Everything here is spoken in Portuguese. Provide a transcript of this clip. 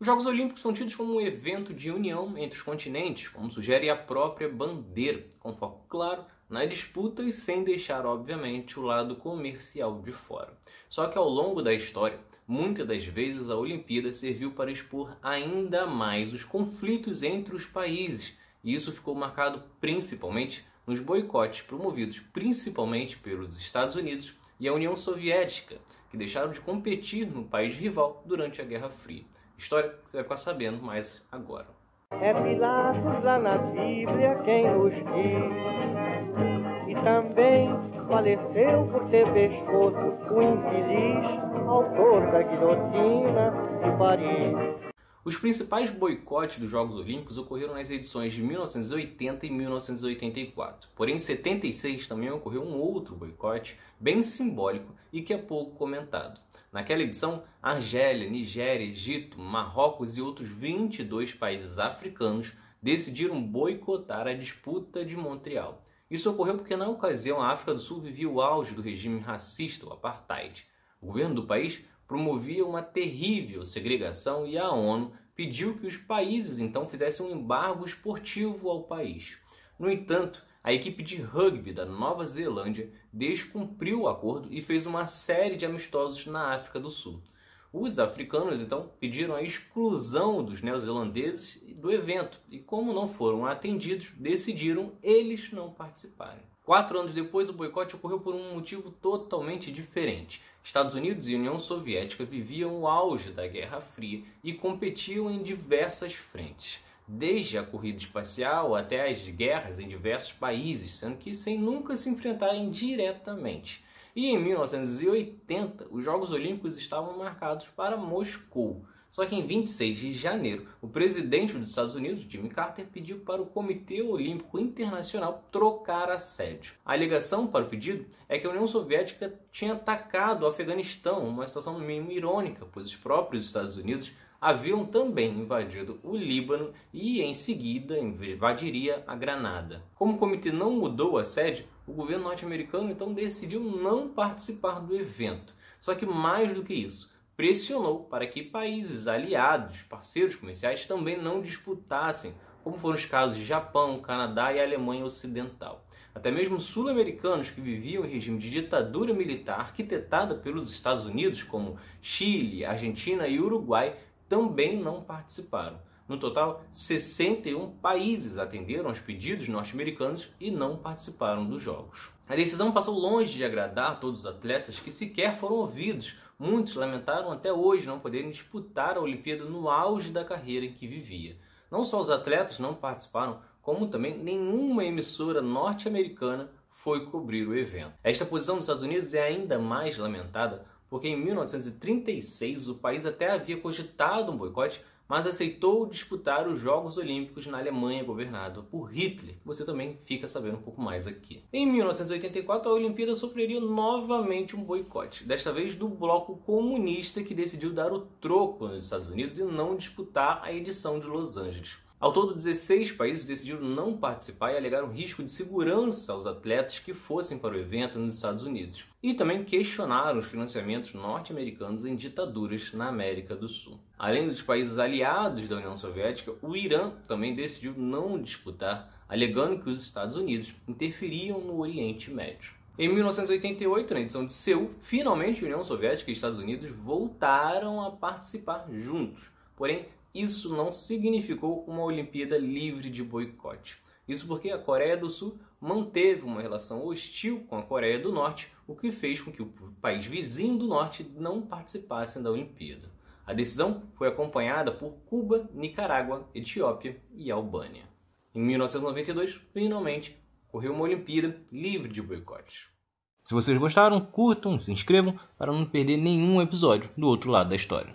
Os Jogos Olímpicos são tidos como um evento de união entre os continentes, como sugere a própria bandeira, com foco claro na disputa e sem deixar, obviamente, o lado comercial de fora. Só que ao longo da história, muitas das vezes a Olimpíada serviu para expor ainda mais os conflitos entre os países, e isso ficou marcado principalmente nos boicotes promovidos principalmente pelos Estados Unidos e a União Soviética, que deixaram de competir no país rival durante a Guerra Fria. História que você vai ficar sabendo mais agora. É Pilatos lá na Bíblia quem nos diz. E também faleceu por ter pescoço o infeliz autor da guilhotina de Paris. Os principais boicotes dos Jogos Olímpicos ocorreram nas edições de 1980 e 1984. Porém, em 76 também ocorreu um outro boicote bem simbólico e que é pouco comentado. Naquela edição, Argélia, Nigéria, Egito, Marrocos e outros 22 países africanos decidiram boicotar a disputa de Montreal. Isso ocorreu porque, na ocasião, a África do Sul vivia o auge do regime racista, o apartheid. O governo do país promovia uma terrível segregação e a ONU pediu que os países então fizessem um embargo esportivo ao país. No entanto, a equipe de rugby da Nova Zelândia descumpriu o acordo e fez uma série de amistosos na África do Sul. Os africanos então pediram a exclusão dos neozelandeses do evento e, como não foram atendidos, decidiram eles não participarem. Quatro anos depois, o boicote ocorreu por um motivo totalmente diferente. Estados Unidos e União Soviética viviam o auge da Guerra Fria e competiam em diversas frentes desde a corrida espacial até as guerras em diversos países, sendo que sem nunca se enfrentarem diretamente. E em 1980, os Jogos Olímpicos estavam marcados para Moscou. Só que em 26 de janeiro, o presidente dos Estados Unidos, Jimmy Carter, pediu para o Comitê Olímpico Internacional trocar a sede. A alegação para o pedido é que a União Soviética tinha atacado o Afeganistão, uma situação no mínimo irônica, pois os próprios Estados Unidos haviam também invadido o Líbano e em seguida invadiria a Granada. Como o comitê não mudou a sede, o governo norte-americano então decidiu não participar do evento. Só que mais do que isso, pressionou para que países aliados, parceiros comerciais, também não disputassem, como foram os casos de Japão, Canadá e Alemanha Ocidental. Até mesmo sul-americanos que viviam em regime de ditadura militar arquitetada pelos Estados Unidos, como Chile, Argentina e Uruguai, também não participaram. No total, 61 países atenderam aos pedidos norte-americanos e não participaram dos Jogos. A decisão passou longe de agradar todos os atletas que sequer foram ouvidos. Muitos lamentaram até hoje não poderem disputar a Olimpíada no auge da carreira em que vivia. Não só os atletas não participaram, como também nenhuma emissora norte-americana foi cobrir o evento. Esta posição dos Estados Unidos é ainda mais lamentada porque em 1936 o país até havia cogitado um boicote, mas aceitou disputar os Jogos Olímpicos na Alemanha governada por Hitler, que você também fica sabendo um pouco mais aqui. Em 1984 a Olimpíada sofreria novamente um boicote, desta vez do bloco comunista que decidiu dar o troco nos Estados Unidos e não disputar a edição de Los Angeles. Ao todo, 16 países decidiram não participar e alegaram risco de segurança aos atletas que fossem para o evento nos Estados Unidos. E também questionaram os financiamentos norte-americanos em ditaduras na América do Sul. Além dos países aliados da União Soviética, o Irã também decidiu não disputar, alegando que os Estados Unidos interferiam no Oriente Médio. Em 1988, na edição de Seul, finalmente a União Soviética e Estados Unidos voltaram a participar juntos. Porém, isso não significou uma Olimpíada livre de boicote. Isso porque a Coreia do Sul manteve uma relação hostil com a Coreia do Norte, o que fez com que o país vizinho do Norte não participasse da Olimpíada. A decisão foi acompanhada por Cuba, Nicarágua, Etiópia e Albânia. Em 1992, finalmente, ocorreu uma Olimpíada livre de boicotes. Se vocês gostaram, curtam, se inscrevam para não perder nenhum episódio do outro lado da história.